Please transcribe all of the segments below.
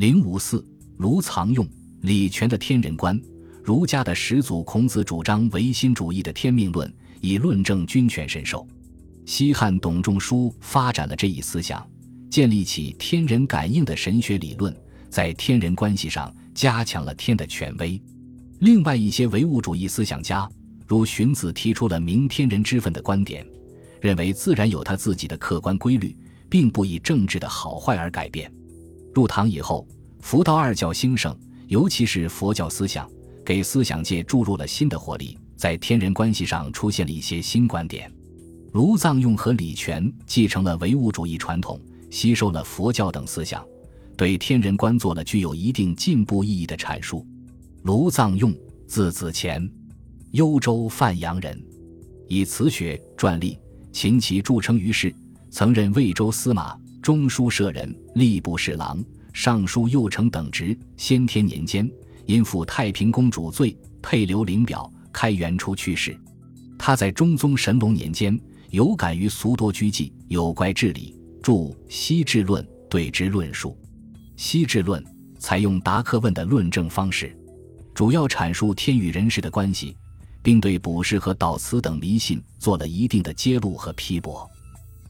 零五四，卢藏用、李全的天人观。儒家的始祖孔子主张唯心主义的天命论，以论证君权神授。西汉董仲舒发展了这一思想，建立起天人感应的神学理论，在天人关系上加强了天的权威。另外一些唯物主义思想家，如荀子，提出了明天人之分的观点，认为自然有他自己的客观规律，并不以政治的好坏而改变。入唐以后，佛道二教兴盛，尤其是佛教思想。给思想界注入了新的活力，在天人关系上出现了一些新观点。卢藏用和李全继承了唯物主义传统，吸收了佛教等思想，对天人观做了具有一定进步意义的阐述。卢藏用，字子虔，幽州范阳人，以词学篆隶、琴棋著称于世，曾任魏州司马、中书舍人、吏部侍郎、尚书右丞等职。先天年间。因负太平公主罪，配留灵表，开元初去世。他在中宗神龙年间有感于俗多居忌，有怪治理，著《西治论》，对之论述。《西治论》采用答客问的论证方式，主要阐述天与人世的关系，并对卜筮和悼词等迷信做了一定的揭露和批驳。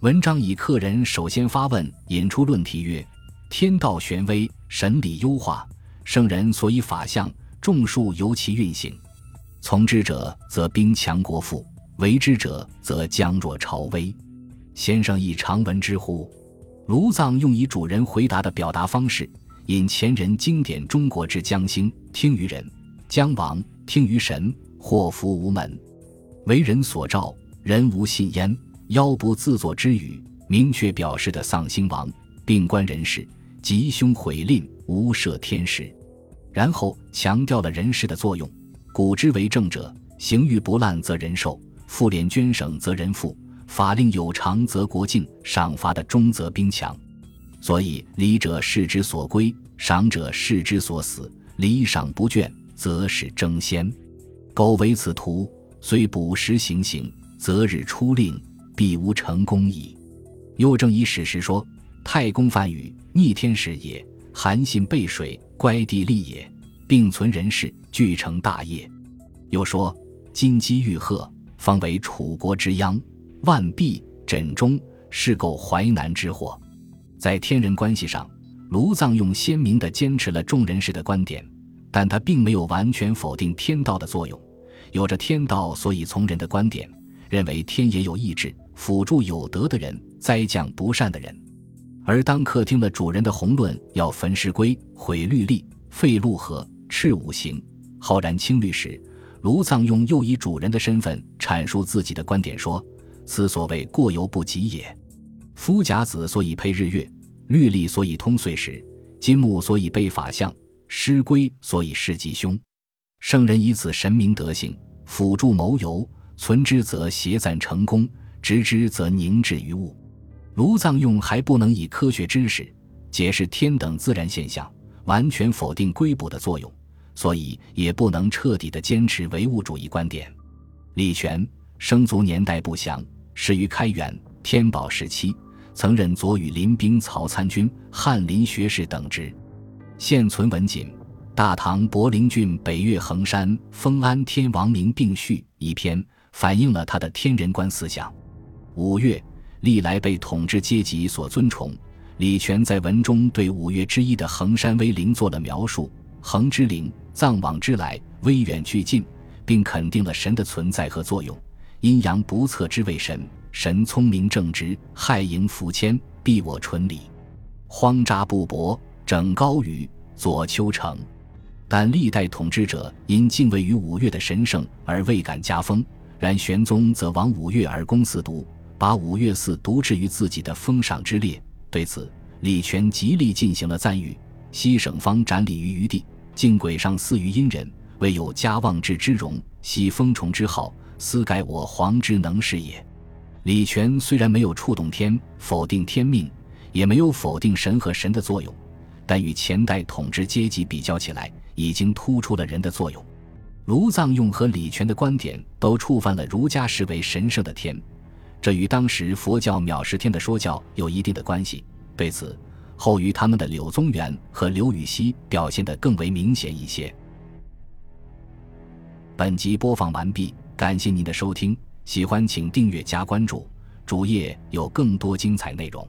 文章以客人首先发问引出论题曰：“天道玄微，神理优化。”圣人所以法相，众数由其运行。从之者则兵强国富，为之者则将弱朝危。先生亦常闻之乎？卢藏用以主人回答的表达方式，引前人经典中国之将兴听于人，将亡听于神，祸福无门，为人所召，人无信焉。妖不自作之语，明确表示的丧心亡，病关人事，吉凶毁吝，无赦天时。然后强调了人事的作用，古之为政者，行欲不滥则人寿，赋敛捐省则人富，法令有常则国敬，赏罚的忠则兵强。所以礼者事之所归，赏者事之所死。礼赏不倦，则使争先。苟为此图，虽卜时行刑，择日出令，必无成功矣。又正以史实说：太公犯雨，逆天时也；韩信背水。乖地利也，并存人事，俱成大业。又说金鸡玉鹤，方为楚国之殃；万璧枕中，是构淮南之祸。在天人关系上，卢藏用鲜明地坚持了众人士的观点，但他并没有完全否定天道的作用。有着天道所以从人的观点，认为天也有意志，辅助有德的人，灾降不善的人。而当客厅的主人的宏论要焚尸规、毁律例、废陆河、斥五行、浩然清律时，卢藏用又以主人的身份阐述自己的观点说：“此所谓过犹不及也。夫甲子所以配日月，律历所以通岁时，金木所以备法相，师规所以示吉凶。圣人以此神明德性辅助谋游，存之则协赞成功，知之则凝滞于物。”卢藏用还不能以科学知识解释天等自然现象，完全否定龟卜的作用，所以也不能彻底的坚持唯物主义观点。李全生卒年代不详，始于开元、天宝时期，曾任左羽林兵曹参军、翰林学士等职。现存文锦《大唐柏林郡北岳衡山封安天王明并序》一篇，反映了他的天人观思想。五岳。历来被统治阶级所尊崇。李全在文中对五岳之一的衡山威灵做了描述：衡之灵，藏往之来，威远俱近，并肯定了神的存在和作用。阴阳不测之谓神，神聪明正直，害盈伏谦，庇我纯礼，荒渣不薄，整高宇，左丘城。但历代统治者因敬畏于五岳的神圣而未敢加封，然玄宗则往五岳而攻四都。把五岳寺独置于自己的封赏之列，对此李全极力进行了赞誉。西省方斩礼于余地，敬鬼上祀于阴人，未有家望之之容，喜封崇之号，斯改我皇之能事也。李全虽然没有触动天，否定天命，也没有否定神和神的作用，但与前代统治阶级比较起来，已经突出了人的作用。卢藏用和李全的观点都触犯了儒家视为神圣的天。这与当时佛教藐视天的说教有一定的关系。对此，后于他们的柳宗元和刘禹锡表现得更为明显一些。本集播放完毕，感谢您的收听，喜欢请订阅加关注，主页有更多精彩内容。